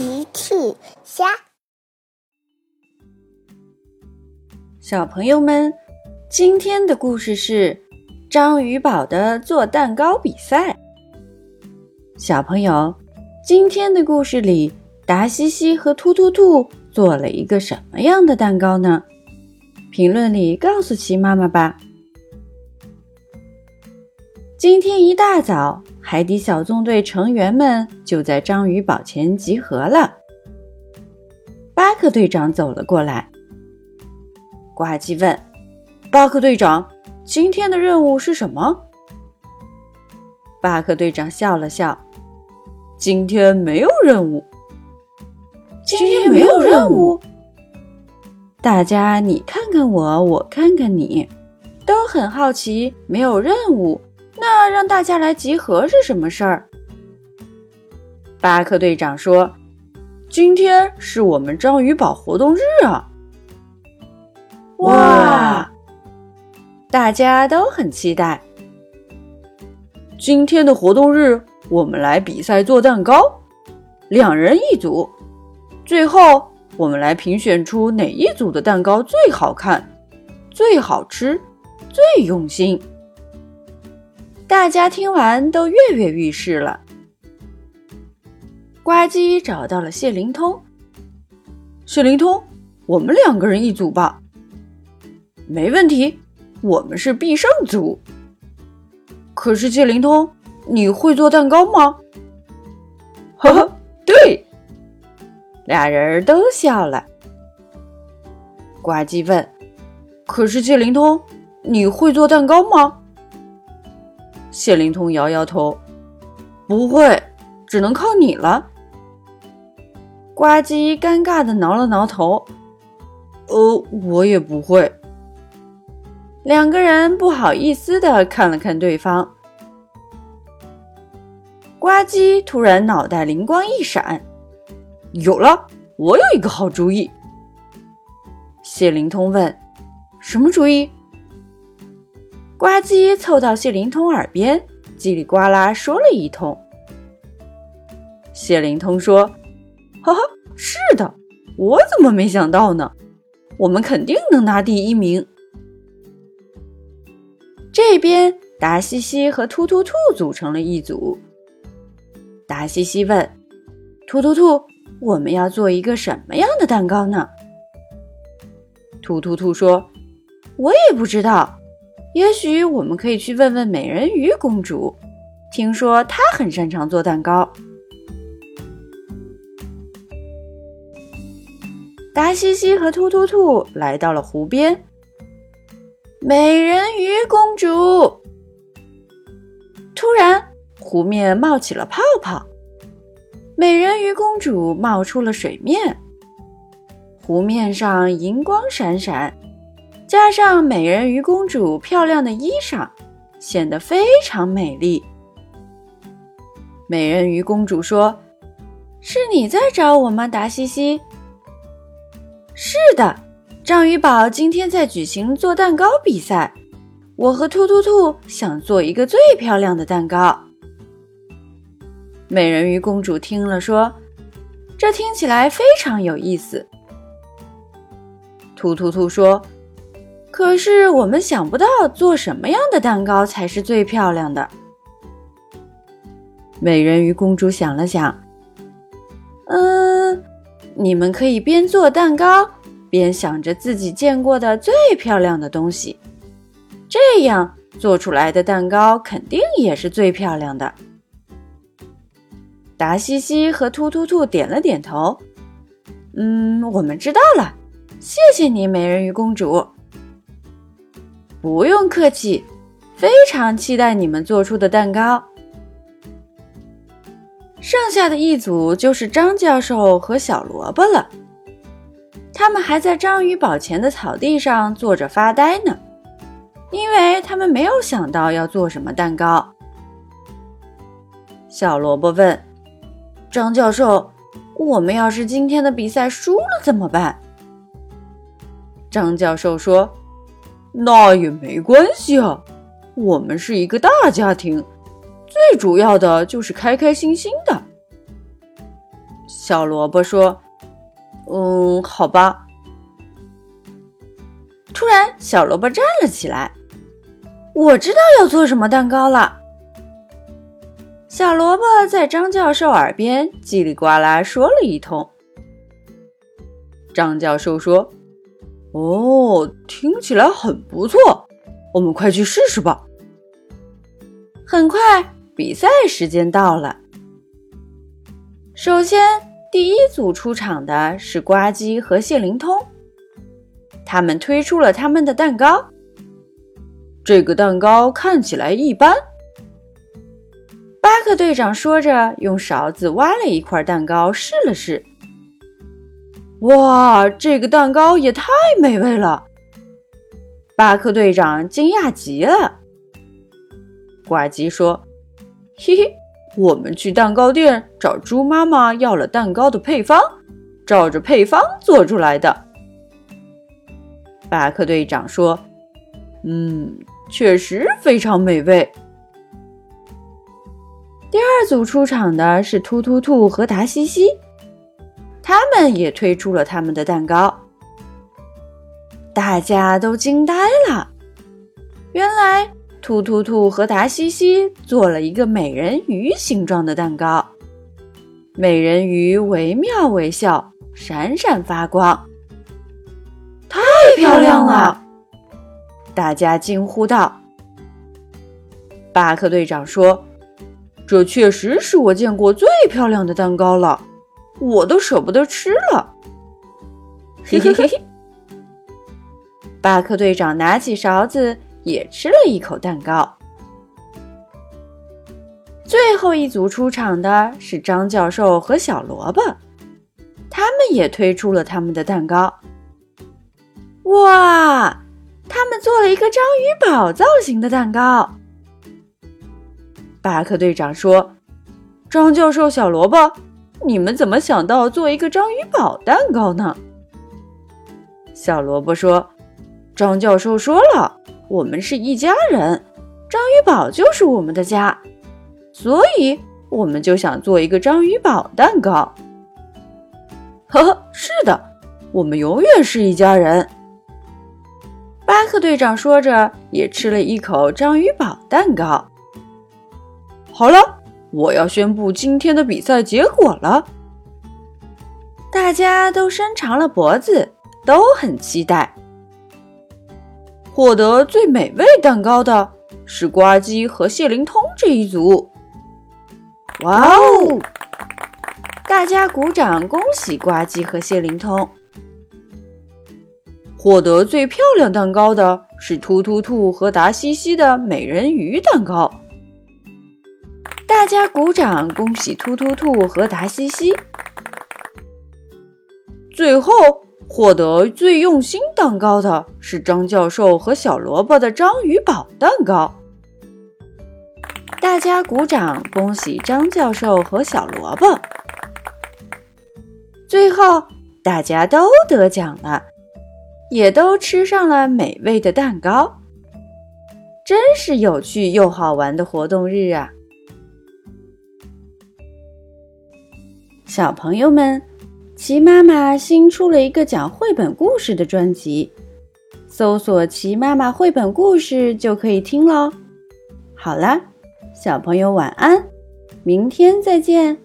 奇趣虾，小朋友们，今天的故事是章鱼宝的做蛋糕比赛。小朋友，今天的故事里，达西西和突突兔做了一个什么样的蛋糕呢？评论里告诉奇妈妈吧。今天一大早，海底小纵队成员们就在章鱼堡前集合了。巴克队长走了过来，呱唧问：“巴克队长，今天的任务是什么？”巴克队长笑了笑：“今天没有任务。”今天没有任务。大家你看看我，我看看你，都很好奇，没有任务。那让大家来集合是什么事儿？巴克队长说：“今天是我们章鱼堡活动日啊！”哇，大家都很期待。今天的活动日，我们来比赛做蛋糕，两人一组。最后，我们来评选出哪一组的蛋糕最好看、最好吃、最用心。大家听完都跃跃欲试了。呱唧找到了谢灵通，谢灵通，我们两个人一组吧。没问题，我们是必胜组。可是谢灵通，你会做蛋糕吗？呵呵，对。俩人都笑了。呱唧问：“可是谢灵通，你会做蛋糕吗？”谢灵通摇摇头，不会，只能靠你了。呱唧尴尬的挠了挠头，呃，我也不会。两个人不好意思的看了看对方。呱唧突然脑袋灵光一闪，有了，我有一个好主意。谢灵通问：“什么主意？”呱唧凑到谢灵通耳边，叽里呱啦说了一通。谢灵通说：“哈哈，是的，我怎么没想到呢？我们肯定能拿第一名。”这边达西西和突突兔组成了一组。达西西问：“突突兔，我们要做一个什么样的蛋糕呢？”突突兔说：“我也不知道。”也许我们可以去问问美人鱼公主，听说她很擅长做蛋糕。达西西和突突兔来到了湖边。美人鱼公主，突然湖面冒起了泡泡，美人鱼公主冒出了水面，湖面上银光闪闪。加上美人鱼公主漂亮的衣裳，显得非常美丽。美人鱼公主说：“是你在找我吗，达西西？”“是的，章鱼堡今天在举行做蛋糕比赛，我和兔兔兔想做一个最漂亮的蛋糕。”美人鱼公主听了说：“这听起来非常有意思。”兔兔兔说。可是我们想不到做什么样的蛋糕才是最漂亮的。美人鱼公主想了想，嗯，你们可以边做蛋糕边想着自己见过的最漂亮的东西，这样做出来的蛋糕肯定也是最漂亮的。达西西和突突兔点了点头，嗯，我们知道了，谢谢你，美人鱼公主。不用客气，非常期待你们做出的蛋糕。剩下的一组就是张教授和小萝卜了，他们还在章鱼堡前的草地上坐着发呆呢，因为他们没有想到要做什么蛋糕。小萝卜问张教授：“我们要是今天的比赛输了怎么办？”张教授说。那也没关系啊，我们是一个大家庭，最主要的就是开开心心的。小萝卜说：“嗯，好吧。”突然，小萝卜站了起来。我知道要做什么蛋糕了。小萝卜在张教授耳边叽里呱啦说了一通。张教授说：“哦，听起来很不错，我们快去试试吧。”很快，比赛时间到了。首先，第一组出场的是呱唧和谢灵通，他们推出了他们的蛋糕。这个蛋糕看起来一般。巴克队长说着，用勺子挖了一块蛋糕试了试。哇，这个蛋糕也太美味了！巴克队长惊讶极了。呱唧说：“嘿嘿，我们去蛋糕店找猪妈妈要了蛋糕的配方，照着配方做出来的。”巴克队长说：“嗯。”确实非常美味。第二组出场的是突突兔和达西西，们也推出了他们的蛋糕，大家都惊呆了。原来兔兔兔和达西西做了一个美人鱼形状的蛋糕，美人鱼惟妙惟肖，闪闪发光，太漂亮了。大家惊呼道：“巴克队长说，这确实是我见过最漂亮的蛋糕了，我都舍不得吃了。”嘿嘿嘿嘿。巴克队长拿起勺子也吃了一口蛋糕。最后一组出场的是张教授和小萝卜，他们也推出了他们的蛋糕。哇！他们做了一个章鱼堡造型的蛋糕。巴克队长说：“张教授、小萝卜，你们怎么想到做一个章鱼堡蛋糕呢？”小萝卜说：“张教授说了，我们是一家人，章鱼堡就是我们的家，所以我们就想做一个章鱼堡蛋糕。”呵呵，是的，我们永远是一家人。巴克队长说着，也吃了一口章鱼堡蛋糕。好了，我要宣布今天的比赛结果了。大家都伸长了脖子，都很期待。获得最美味蛋糕的是呱唧和谢灵通这一组。哇哦！大家鼓掌，恭喜呱唧和谢灵通。获得最漂亮蛋糕的是突突兔和达西西的美人鱼蛋糕。大家鼓掌，恭喜突突兔和达西西。最后，获得最用心蛋糕的是张教授和小萝卜的章鱼堡蛋糕。大家鼓掌，恭喜张教授和小萝卜。最后，大家都得奖了。也都吃上了美味的蛋糕，真是有趣又好玩的活动日啊！小朋友们，齐妈妈新出了一个讲绘本故事的专辑，搜索“齐妈妈绘本故事”就可以听喽。好啦，小朋友晚安，明天再见。